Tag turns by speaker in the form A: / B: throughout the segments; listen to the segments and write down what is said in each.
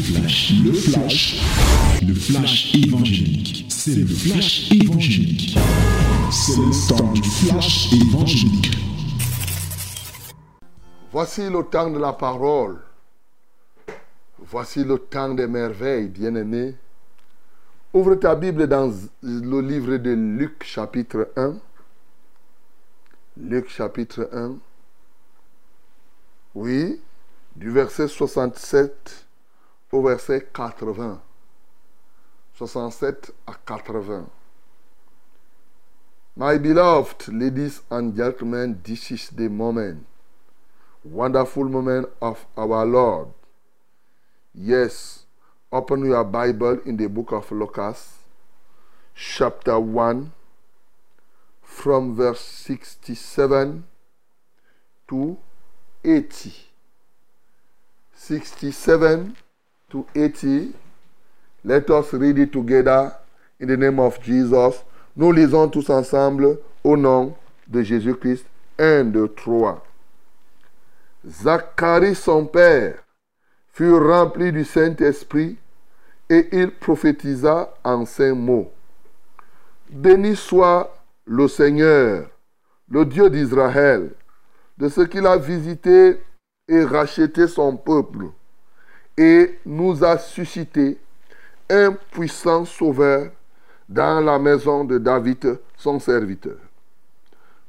A: le flash, le flash évangélique. C'est le flash évangélique. C'est le temps du flash évangélique.
B: Voici le temps de la parole. Voici le temps des merveilles, bien-aimés. Ouvre ta Bible dans le livre de Luc chapitre 1. Luc chapitre 1. Oui, du verset 67 au verset 80. 67 à 80. My beloved ladies and gentlemen, this is the moment. Wonderful moment of our Lord. Yes, open your Bible in the book of Lucas, chapter 1, from verse 67 to 80. 67 to 80. Let us read it together in the name of Jesus. Nous lisons tous ensemble au nom de Jésus-Christ. 1, 2, 3. Zacharie, son père, fut rempli du Saint-Esprit et il prophétisa en ces mots. Béni soit le Seigneur, le Dieu d'Israël, de ce qu'il a visité et racheté son peuple et nous a suscité un puissant sauveur dans la maison de David, son serviteur.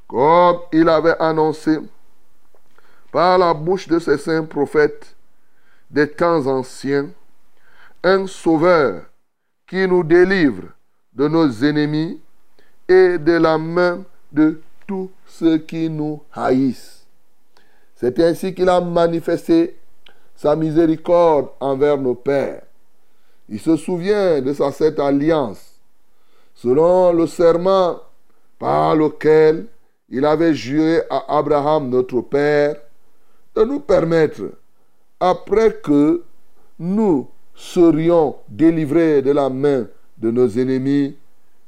B: Comme il avait annoncé par la bouche de ses saints prophètes des temps anciens, un sauveur qui nous délivre de nos ennemis et de la main de tous ceux qui nous haïssent. C'est ainsi qu'il a manifesté sa miséricorde envers nos pères. Il se souvient de sa cette alliance, selon le serment par lequel il avait juré à Abraham, notre Père, de nous permettre, après que nous serions délivrés de la main de nos ennemis,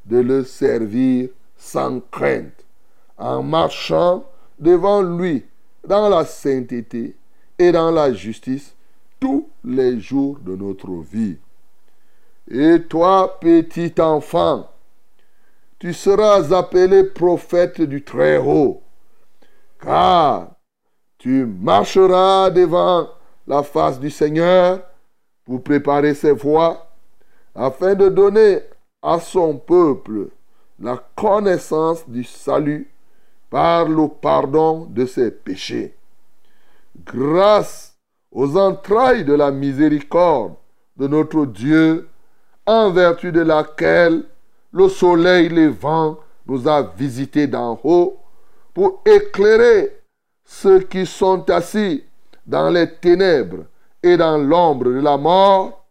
B: de le servir sans crainte, en marchant devant lui dans la sainteté dans la justice tous les jours de notre vie. Et toi, petit enfant, tu seras appelé prophète du Très-Haut, car tu marcheras devant la face du Seigneur pour préparer ses voies, afin de donner à son peuple la connaissance du salut par le pardon de ses péchés. Grâce aux entrailles de la miséricorde de notre Dieu, en vertu de laquelle le soleil levant nous a visités d'en haut pour éclairer ceux qui sont assis dans les ténèbres et dans l'ombre de la mort,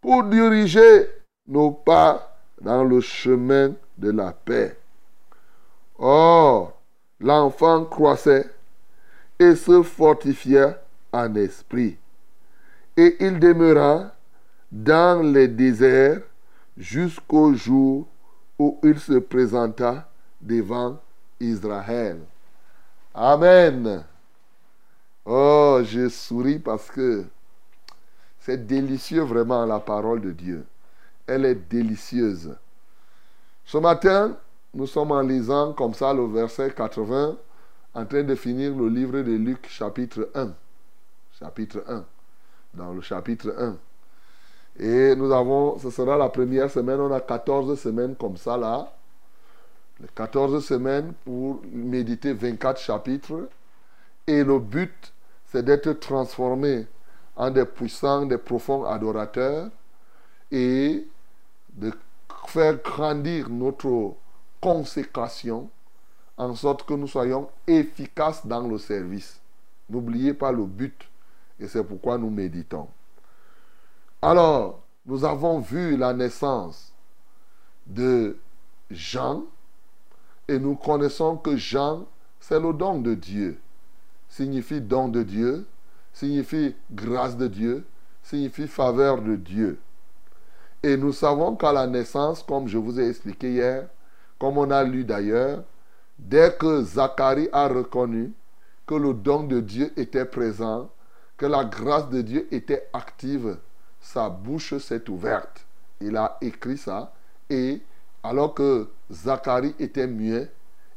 B: pour diriger nos pas dans le chemin de la paix. Or, l'enfant croissait et se fortifia en esprit, et il demeura dans les déserts jusqu'au jour où il se présenta devant Israël. Amen. Oh, je souris parce que c'est délicieux vraiment la parole de Dieu. Elle est délicieuse. Ce matin, nous sommes en lisant comme ça le verset 80, en train de finir le livre de Luc chapitre 1. Chapitre 1. Dans le chapitre 1. Et nous avons, ce sera la première semaine, on a 14 semaines comme ça là. Les 14 semaines pour méditer 24 chapitres. Et le but, c'est d'être transformé en des puissants, des profonds adorateurs et de faire grandir notre consécration en sorte que nous soyons efficaces dans le service. N'oubliez pas le but et c'est pourquoi nous méditons. Alors, nous avons vu la naissance de Jean et nous connaissons que Jean, c'est le don de Dieu. Signifie don de Dieu, signifie grâce de Dieu, signifie faveur de Dieu. Et nous savons qu'à la naissance, comme je vous ai expliqué hier, comme on a lu d'ailleurs, dès que Zacharie a reconnu que le don de Dieu était présent, que la grâce de Dieu était active sa bouche s'est ouverte. Il a écrit ça. Et alors que Zacharie était muet,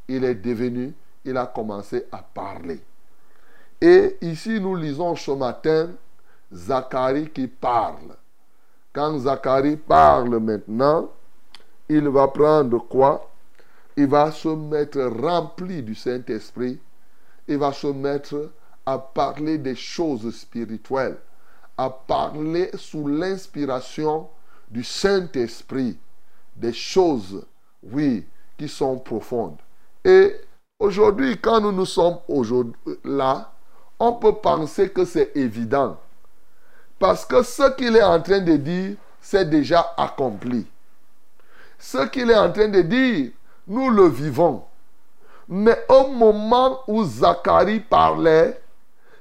B: il est devenu, il a commencé à parler. Et ici, nous lisons ce matin Zacharie qui parle. Quand Zacharie parle maintenant, il va prendre quoi? Il va se mettre rempli du Saint-Esprit. Il va se mettre à parler des choses spirituelles, à parler sous l'inspiration du Saint-Esprit, des choses, oui, qui sont profondes. Et aujourd'hui, quand nous nous sommes là, on peut penser que c'est évident. Parce que ce qu'il est en train de dire, c'est déjà accompli. Ce qu'il est en train de dire, nous le vivons. Mais au moment où Zacharie parlait,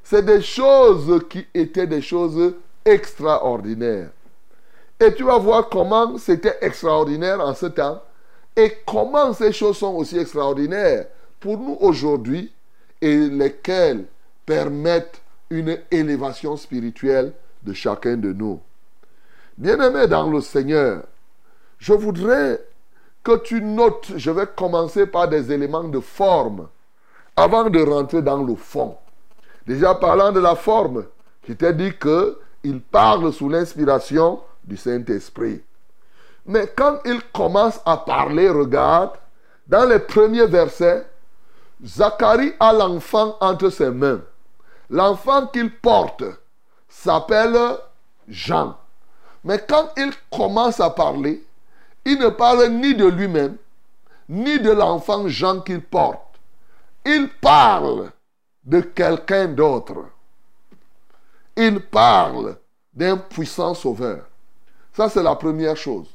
B: c'est des choses qui étaient des choses extraordinaires. Et tu vas voir comment c'était extraordinaire en ce temps et comment ces choses sont aussi extraordinaires pour nous aujourd'hui et lesquelles permettent une élévation spirituelle de chacun de nous. Bien-aimé dans le Seigneur, je voudrais que tu notes, je vais commencer par des éléments de forme avant de rentrer dans le fond. Déjà parlant de la forme, je t'ai dit qu'il parle sous l'inspiration du Saint-Esprit. Mais quand il commence à parler, regarde, dans les premiers versets, Zacharie a l'enfant entre ses mains. L'enfant qu'il porte s'appelle Jean. Mais quand il commence à parler, il ne parle ni de lui-même, ni de l'enfant Jean qu'il porte. Il parle de quelqu'un d'autre. Il parle d'un puissant sauveur. Ça, c'est la première chose.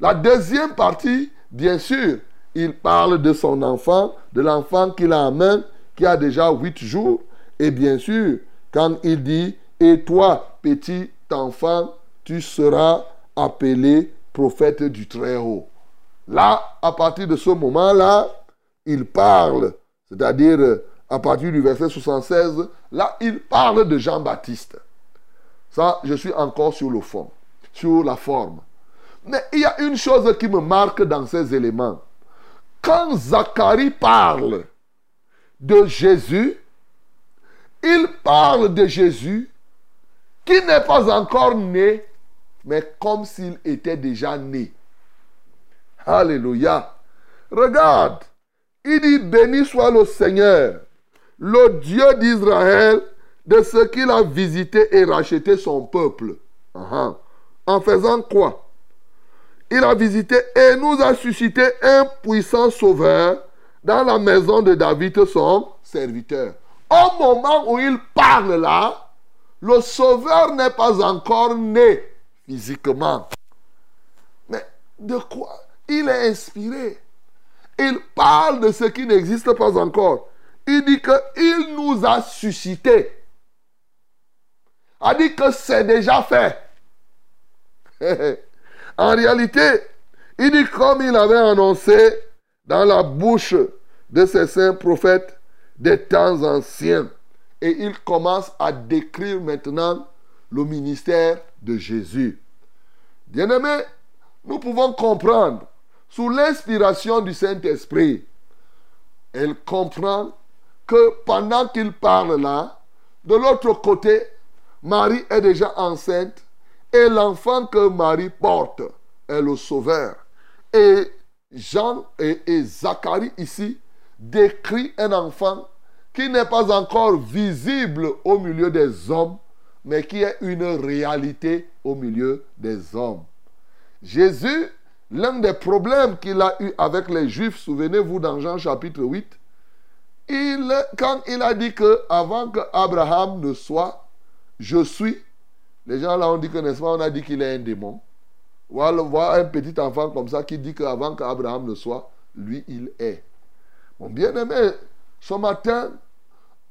B: La deuxième partie, bien sûr, il parle de son enfant, de l'enfant qu'il a en main, qui a déjà huit jours. Et bien sûr, quand il dit, et toi, petit enfant, tu seras appelé prophète du Très-Haut. Là, à partir de ce moment-là, il parle, c'est-à-dire à partir du verset 76, là, il parle de Jean-Baptiste. Ça, je suis encore sur le fond, sur la forme. Mais il y a une chose qui me marque dans ces éléments. Quand Zacharie parle de Jésus, il parle de Jésus qui n'est pas encore né, mais comme s'il était déjà né. Alléluia. Regarde, il dit, béni soit le Seigneur, le Dieu d'Israël, de ce qu'il a visité et racheté son peuple. En faisant quoi? Il a visité et nous a suscité un puissant sauveur dans la maison de David, son serviteur. Au moment où il parle là, le sauveur n'est pas encore né physiquement. Mais de quoi Il est inspiré? Il parle de ce qui n'existe pas encore. Il dit qu'il nous a suscité. A dit que c'est déjà fait. en réalité, il dit comme il avait annoncé dans la bouche de ces saints prophètes des temps anciens. Et il commence à décrire maintenant le ministère de Jésus. Bien-aimés, nous pouvons comprendre, sous l'inspiration du Saint-Esprit, elle comprend que pendant qu'il parle là, de l'autre côté, Marie est déjà enceinte et l'enfant que Marie porte est le Sauveur. Et Jean et, et Zacharie ici décrit un enfant qui n'est pas encore visible au milieu des hommes, mais qui est une réalité au milieu des hommes. Jésus, l'un des problèmes qu'il a eu avec les Juifs, souvenez-vous dans Jean chapitre 8, il, quand il a dit que avant que Abraham ne soit, je suis, les gens là ont dit que, n'est-ce pas, on a dit qu'il est un démon. Alors voir un petit enfant comme ça qui dit qu'avant qu'Abraham ne soit, lui, il est. Mon bien-aimé, ce matin,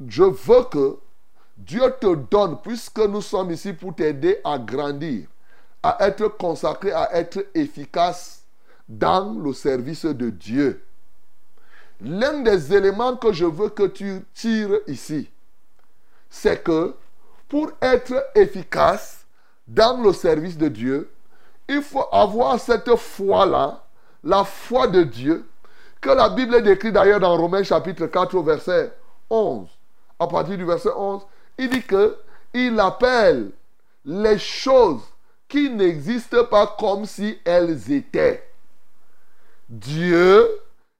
B: je veux que Dieu te donne, puisque nous sommes ici pour t'aider à grandir, à être consacré, à être efficace dans le service de Dieu. L'un des éléments que je veux que tu tires ici, c'est que pour être efficace, dans le service de Dieu, il faut avoir cette foi-là, la foi de Dieu, que la Bible décrit d'ailleurs dans Romains chapitre 4 verset 11. À partir du verset 11, il dit que il appelle les choses qui n'existent pas comme si elles étaient. Dieu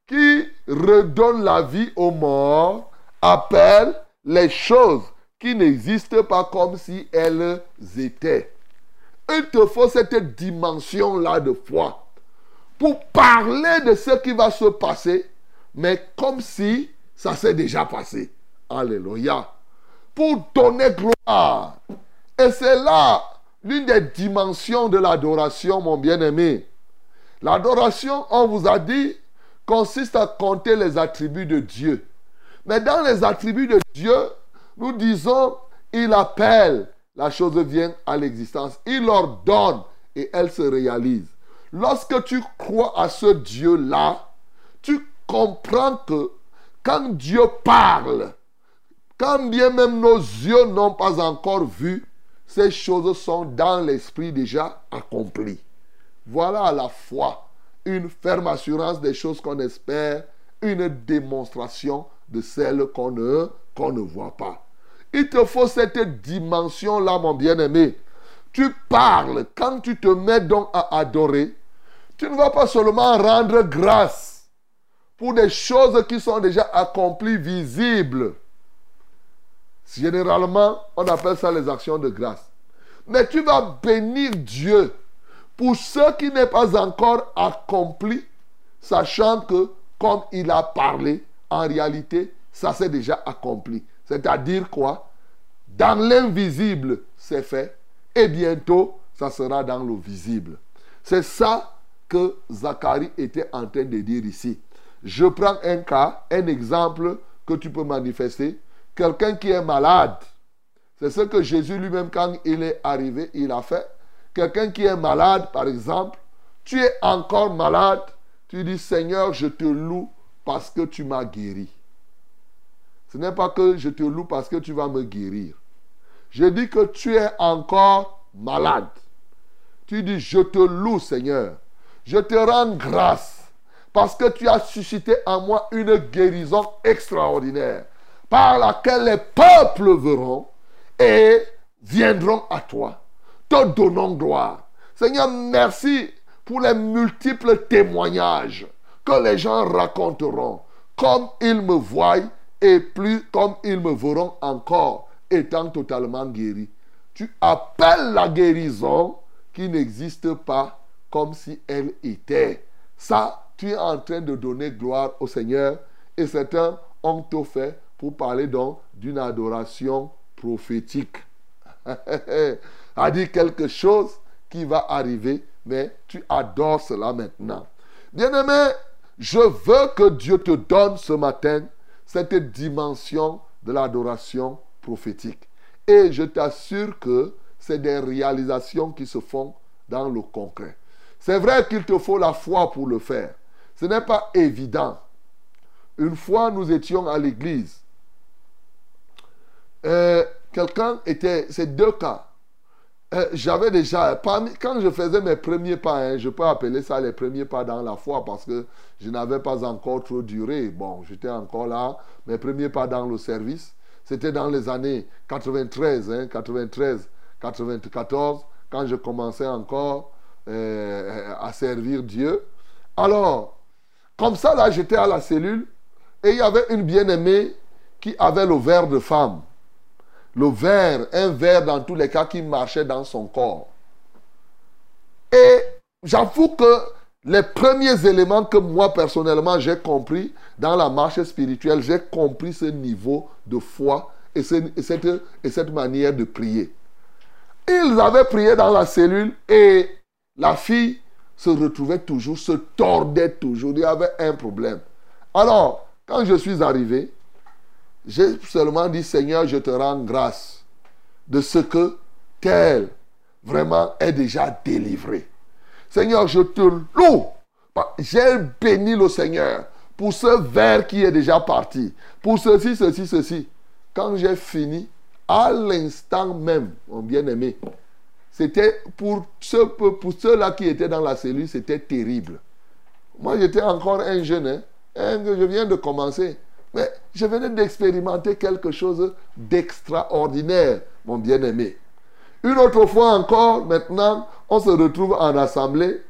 B: qui redonne la vie aux morts appelle les choses qui n'existent pas comme si elles étaient. Il te faut cette dimension-là de foi pour parler de ce qui va se passer, mais comme si ça s'est déjà passé. Alléluia. Pour donner gloire. Et c'est là l'une des dimensions de l'adoration, mon bien-aimé. L'adoration, on vous a dit, consiste à compter les attributs de Dieu. Mais dans les attributs de Dieu, nous disons, il appelle, la chose vient à l'existence. Il ordonne et elle se réalise. Lorsque tu crois à ce Dieu-là, tu comprends que quand Dieu parle, quand bien même nos yeux n'ont pas encore vu, ces choses sont dans l'esprit déjà accomplies. Voilà la foi, une ferme assurance des choses qu'on espère, une démonstration de celles qu'on ne, ne voit pas. Il te faut cette dimension-là, mon bien-aimé. Tu parles, quand tu te mets donc à adorer, tu ne vas pas seulement rendre grâce pour des choses qui sont déjà accomplies, visibles. Généralement, on appelle ça les actions de grâce. Mais tu vas bénir Dieu pour ce qui n'est pas encore accompli, sachant que comme il a parlé, en réalité, ça s'est déjà accompli. C'est-à-dire quoi? Dans l'invisible, c'est fait. Et bientôt, ça sera dans le visible. C'est ça que Zacharie était en train de dire ici. Je prends un cas, un exemple que tu peux manifester. Quelqu'un qui est malade. C'est ce que Jésus lui-même, quand il est arrivé, il a fait. Quelqu'un qui est malade, par exemple, tu es encore malade, tu dis Seigneur, je te loue parce que tu m'as guéri. Ce n'est pas que je te loue parce que tu vas me guérir. Je dis que tu es encore malade. Tu dis, je te loue Seigneur. Je te rends grâce parce que tu as suscité en moi une guérison extraordinaire par laquelle les peuples verront et viendront à toi, te donnant gloire. Seigneur, merci pour les multiples témoignages que les gens raconteront, comme ils me voient et plus comme ils me verront encore étant totalement guéri. Tu appelles la guérison qui n'existe pas comme si elle était. Ça, tu es en train de donner gloire au Seigneur et certains ont tout fait pour parler donc d'une adoration prophétique. a dit quelque chose qui va arriver, mais tu adores cela maintenant. Bien-aimé, je veux que Dieu te donne ce matin cette dimension de l'adoration prophétique. Et je t'assure que c'est des réalisations qui se font dans le concret. C'est vrai qu'il te faut la foi pour le faire. Ce n'est pas évident. Une fois, nous étions à l'église. Euh, quelqu'un était, c'est deux cas. Euh, j'avais déjà, quand je faisais mes premiers pas, hein, je peux appeler ça les premiers pas dans la foi parce que je n'avais pas encore trop duré. Bon, j'étais encore là. Mes premiers pas dans le service, c'était dans les années 93, 93, 94, quand je commençais encore euh, à servir Dieu. Alors, comme ça, là, j'étais à la cellule et il y avait une bien-aimée qui avait le verre de femme. Le verre, un verre dans tous les cas qui marchait dans son corps. Et j'avoue que les premiers éléments que moi personnellement j'ai compris dans la marche spirituelle, j'ai compris ce niveau de foi et, cette, et cette manière de prier. Ils avaient prié dans la cellule et la fille se retrouvait toujours, se tordait toujours. Il y avait un problème. Alors, quand je suis arrivé, j'ai seulement dit, Seigneur, je te rends grâce de ce que tel vraiment est déjà délivré. Seigneur, je te loue. J'ai béni le Seigneur pour ce verre qui est déjà parti. Pour ceci, ceci, ceci. Quand j'ai fini, à l'instant même, mon bien-aimé, c'était pour ceux, pour ceux-là qui étaient dans la cellule, c'était terrible. Moi, j'étais encore un jeune, hein, je viens de commencer. Je venais d'expérimenter quelque chose d'extraordinaire, mon bien-aimé. Une autre fois encore, maintenant, on se retrouve en assemblée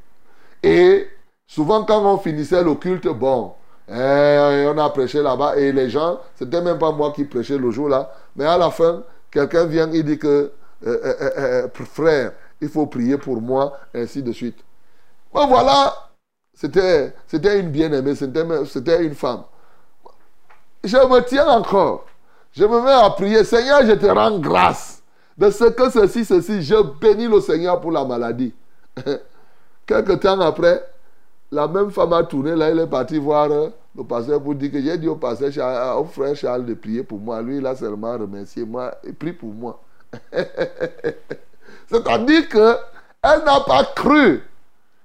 B: et souvent quand on finissait le culte, bon, eh, on a prêché là-bas et les gens, c'était même pas moi qui prêchais le jour-là, mais à la fin, quelqu'un vient et dit que, euh, euh, euh, frère, il faut prier pour moi, ainsi de suite. Bon, voilà, c'était une bien-aimée, c'était une femme. Je me tiens encore. Je me mets à prier. Seigneur, je te rends grâce de ce que ceci, ceci. Je bénis le Seigneur pour la maladie. Quelque temps après, la même femme a tourné là, elle est partie voir euh, le pasteur pour dire que j'ai dit au pasteur, au frère Charles de prier pour moi. Lui, il a seulement remercié moi et prie pour moi. C'est-à-dire qu'elle n'a pas cru.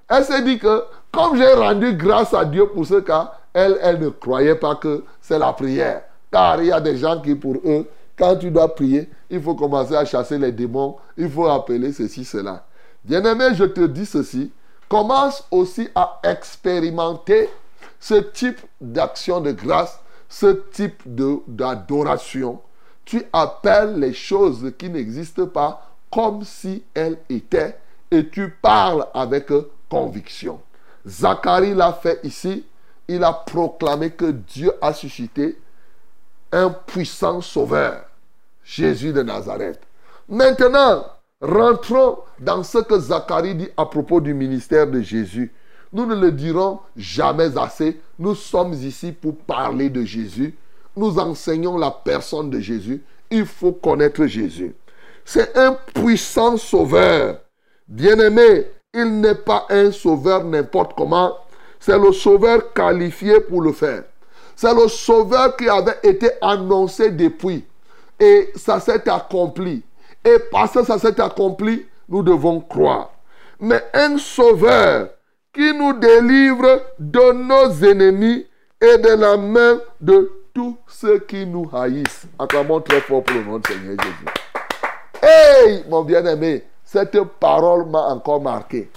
B: Elle s'est dit que comme j'ai rendu grâce à Dieu pour ce cas, elle, elle ne croyait pas que c'est la prière. Car il y a des gens qui, pour eux, quand tu dois prier, il faut commencer à chasser les démons, il faut appeler ceci, cela. Bien-aimé, je te dis ceci, commence aussi à expérimenter ce type d'action de grâce, ce type d'adoration. Tu appelles les choses qui n'existent pas comme si elles étaient et tu parles avec conviction. Zacharie l'a fait ici. Il a proclamé que Dieu a suscité un puissant sauveur, Jésus de Nazareth. Maintenant, Rentrons dans ce que Zacharie dit à propos du ministère de Jésus. Nous ne le dirons jamais assez. Nous sommes ici pour parler de Jésus. Nous enseignons la personne de Jésus. Il faut connaître Jésus. C'est un puissant sauveur. Bien-aimé, il n'est pas un sauveur n'importe comment. C'est le sauveur qualifié pour le faire. C'est le sauveur qui avait été annoncé depuis. Et ça s'est accompli. Et parce que ça s'est accompli, nous devons croire. Mais un sauveur qui nous délivre de nos ennemis et de la main de tous ceux qui nous haïssent. Acclamons très fort pour le nom de Seigneur Jésus. Hey, mon bien-aimé, cette parole m'a encore marqué.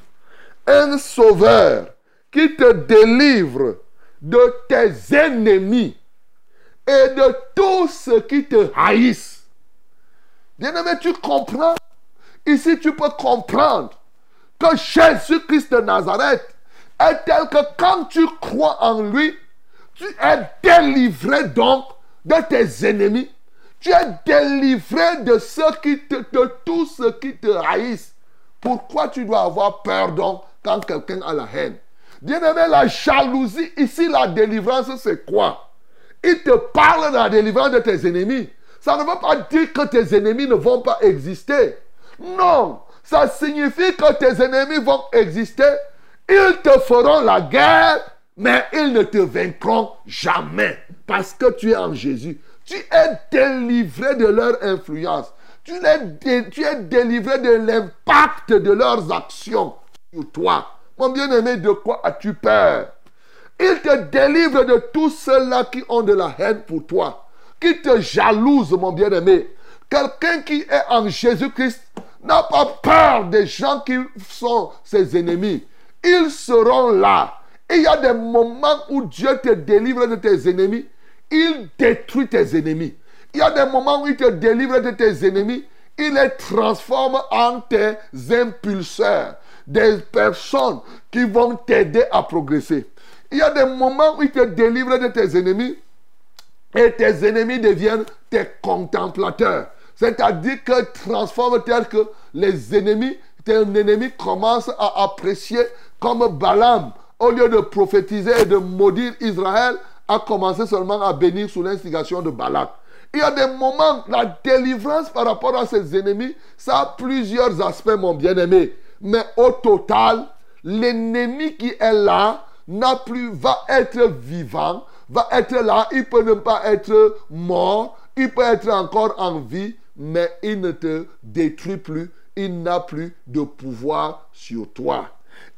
B: Un sauveur qui te délivre de tes ennemis et de tous ceux qui te haïssent. Bien-aimé, tu comprends? Ici, tu peux comprendre que Jésus-Christ de Nazareth est tel que quand tu crois en lui, tu es délivré donc de tes ennemis. Tu es délivré de ceux qui te, de tous ceux qui te haïssent. Pourquoi tu dois avoir peur donc quand quelqu'un a la haine? Bien-aimé, la jalousie, ici, la délivrance, c'est quoi? Il te parle de la délivrance de tes ennemis. Ça ne veut pas dire que tes ennemis ne vont pas exister. Non, ça signifie que tes ennemis vont exister. Ils te feront la guerre, mais ils ne te vaincront jamais. Parce que tu es en Jésus. Tu es délivré de leur influence. Tu es, délivré de l'impact de leurs actions sur toi. Mon bien-aimé, de quoi as-tu peur? Il te délivre de tous ceux-là qui ont de la haine pour toi qui te jalouse, mon bien-aimé. Quelqu'un qui est en Jésus-Christ n'a pas peur des gens qui sont ses ennemis. Ils seront là. Et il y a des moments où Dieu te délivre de tes ennemis. Il détruit tes ennemis. Il y a des moments où il te délivre de tes ennemis. Il les transforme en tes impulseurs. Des personnes qui vont t'aider à progresser. Il y a des moments où il te délivre de tes ennemis et tes ennemis deviennent tes contemplateurs. C'est-à-dire que transforme tel que les ennemis, tes ennemis commencent à apprécier comme Balaam, au lieu de prophétiser et de maudire Israël, a commencé seulement à bénir sous l'instigation de Balak. Il y a des moments, la délivrance par rapport à ses ennemis, ça a plusieurs aspects, mon bien-aimé. Mais au total, l'ennemi qui est là n'a plus, va être vivant, va être là, il peut ne pas être mort, il peut être encore en vie, mais il ne te détruit plus, il n'a plus de pouvoir sur toi.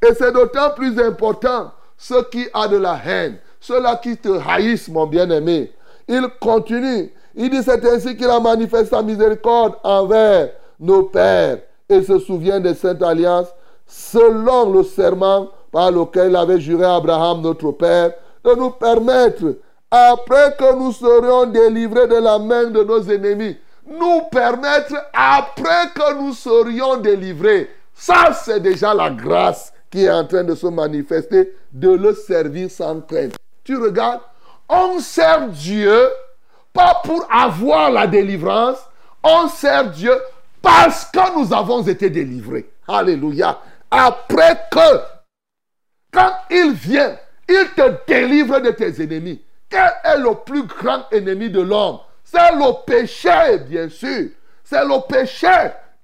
B: Et c'est d'autant plus important, ceux qui ont de la haine, ceux-là qui te haïssent, mon bien-aimé. Il continue, il dit c'est ainsi qu'il a manifesté sa miséricorde envers nos pères et se souvient de cette alliance selon le serment par lequel il avait juré Abraham, notre Père, de nous permettre, après que nous serions délivrés de la main de nos ennemis, nous permettre, après que nous serions délivrés, ça c'est déjà la grâce qui est en train de se manifester, de le servir sans crainte. Tu regardes, on sert Dieu pas pour avoir la délivrance, on sert Dieu parce que nous avons été délivrés. Alléluia. Après que, quand il vient, il te délivre de tes ennemis. Quel est le plus grand ennemi de l'homme? C'est le péché, bien sûr. C'est le péché.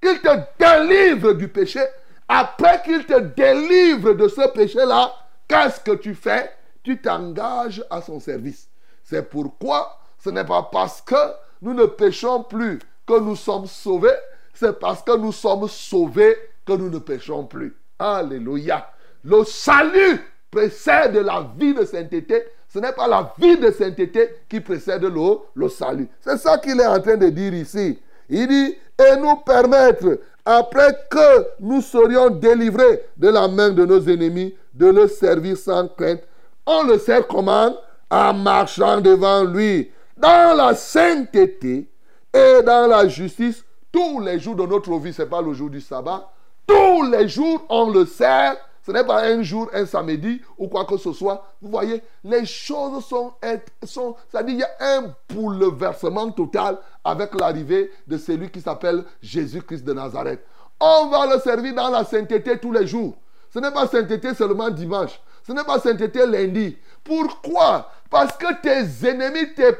B: Il te délivre du péché. Après qu'il te délivre de ce péché-là, qu'est-ce que tu fais? Tu t'engages à son service. C'est pourquoi ce n'est pas parce que nous ne péchons plus que nous sommes sauvés, c'est parce que nous sommes sauvés que nous ne péchons plus. Alléluia. Le salut précède la vie de sainteté. Ce n'est pas la vie de sainteté qui précède le, le salut. C'est ça qu'il est en train de dire ici. Il dit, et nous permettre, après que nous serions délivrés de la main de nos ennemis, de le servir sans crainte. On le sert comment? En marchant devant lui dans la sainteté et dans la justice tous les jours de notre vie. Ce n'est pas le jour du sabbat. Tous les jours, on le sert. Ce n'est pas un jour, un samedi ou quoi que ce soit. Vous voyez, les choses sont... sont C'est-à-dire, il y a un bouleversement total avec l'arrivée de celui qui s'appelle Jésus-Christ de Nazareth. On va le servir dans la sainteté tous les jours. Ce n'est pas sainteté seulement dimanche. Ce n'est pas sainteté lundi. Pourquoi Parce que tes ennemis, tes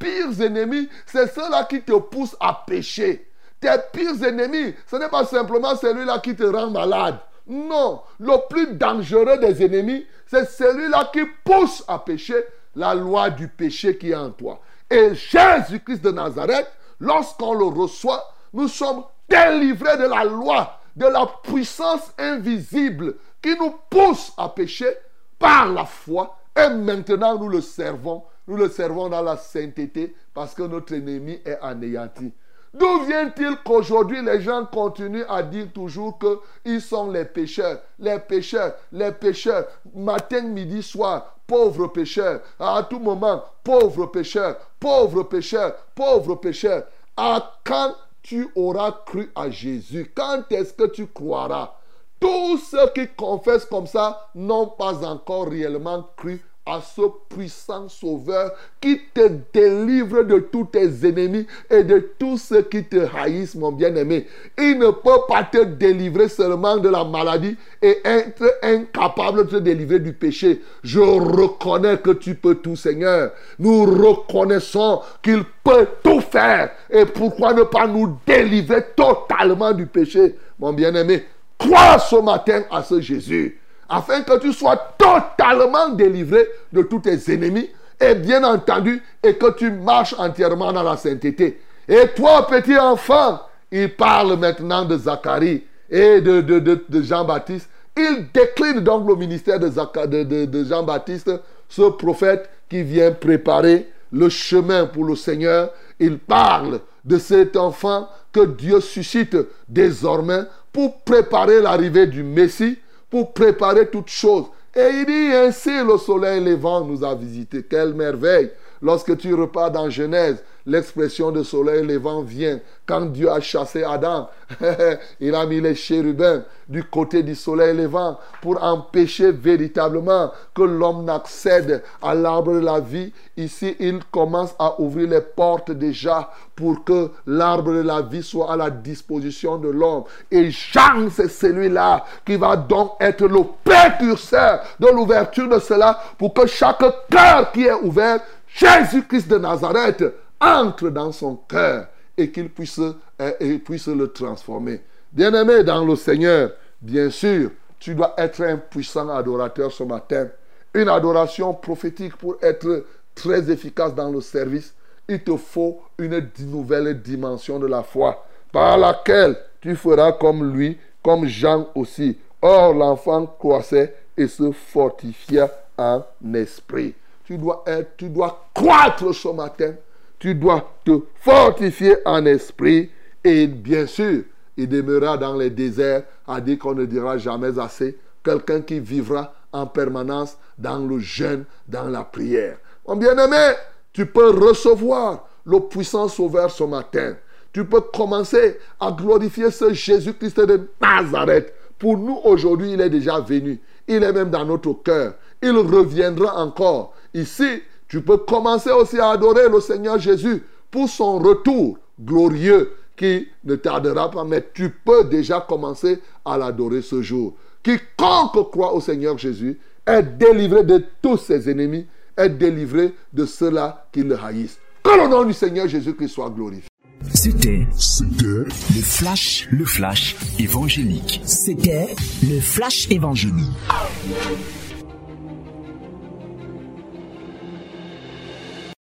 B: pires ennemis, c'est ceux-là qui te poussent à pécher. Tes pires ennemis, ce n'est pas simplement celui-là qui te rend malade. Non, le plus dangereux des ennemis, c'est celui-là qui pousse à pécher la loi du péché qui est en toi. Et Jésus-Christ de Nazareth, lorsqu'on le reçoit, nous sommes délivrés de la loi, de la puissance invisible qui nous pousse à pécher par la foi. Et maintenant, nous le servons. Nous le servons dans la sainteté parce que notre ennemi est anéanti. D'où vient-il qu'aujourd'hui les gens continuent à dire toujours qu'ils sont les pécheurs, les pécheurs, les pécheurs, matin, midi, soir, pauvres pécheurs, à tout moment, pauvres pécheurs, pauvres pécheurs, pauvres pécheurs. À quand tu auras cru à Jésus? Quand est-ce que tu croiras? Tous ceux qui confessent comme ça n'ont pas encore réellement cru à ce puissant sauveur qui te délivre de tous tes ennemis et de tous ceux qui te haïssent, mon bien-aimé. Il ne peut pas te délivrer seulement de la maladie et être incapable de te délivrer du péché. Je reconnais que tu peux tout, Seigneur. Nous reconnaissons qu'il peut tout faire. Et pourquoi ne pas nous délivrer totalement du péché, mon bien-aimé? Crois ce matin à ce Jésus, afin que tu sois totalement délivré de tous tes ennemis, et bien entendu, et que tu marches entièrement dans la sainteté. Et toi, petit enfant, il parle maintenant de Zacharie et de, Jean-Baptiste. Il décline donc le ministère de, de Jean-Baptiste, ce prophète qui vient préparer le chemin pour le Seigneur. Il parle de cet enfant que Dieu suscite désormais pour préparer l'arrivée du Messie, pour préparer toutes choses. Et il dit ainsi le soleil levant nous a visité. Quelle merveille. Lorsque tu repars dans Genèse, l'expression de soleil levant vient. Quand Dieu a chassé Adam, il a mis les chérubins du côté du soleil levant pour empêcher véritablement que l'homme n'accède à l'arbre de la vie. Ici, il commence à ouvrir les portes déjà pour que l'arbre de la vie soit à la disposition de l'homme. Et Jean, c'est celui-là qui va donc être le précurseur de l'ouverture de cela pour que chaque cœur qui est ouvert, Jésus-Christ de Nazareth, entre dans son cœur et qu'il puisse, euh, puisse le transformer. Bien-aimé dans le Seigneur, bien sûr, tu dois être un puissant adorateur ce matin. Une adoration prophétique pour être très efficace dans le service. Il te faut une nouvelle dimension de la foi par laquelle tu feras comme lui, comme Jean aussi. Or, l'enfant croissait et se fortifia en esprit. Tu dois, être, tu dois croître ce matin tu dois te fortifier en esprit Et bien sûr, il demeurera dans les déserts, à dire qu'on ne dira jamais assez. Quelqu'un qui vivra en permanence dans le jeûne, dans la prière. Mon bien-aimé, tu peux recevoir le puissant Sauveur ce matin. Tu peux commencer à glorifier ce Jésus-Christ de Nazareth. Pour nous, aujourd'hui, il est déjà venu. Il est même dans notre cœur. Il reviendra encore. Ici, tu peux commencer aussi à adorer le Seigneur Jésus pour son retour glorieux qui ne tardera pas, mais tu peux déjà commencer à l'adorer ce jour. Quiconque croit au Seigneur Jésus est délivré de tous ses ennemis, est délivré de ceux-là qui le haïssent. Que le nom du Seigneur Jésus-Christ soit glorifié.
C: C'était
A: C'était
C: le flash, le flash évangélique.
D: C'était le flash évangélique.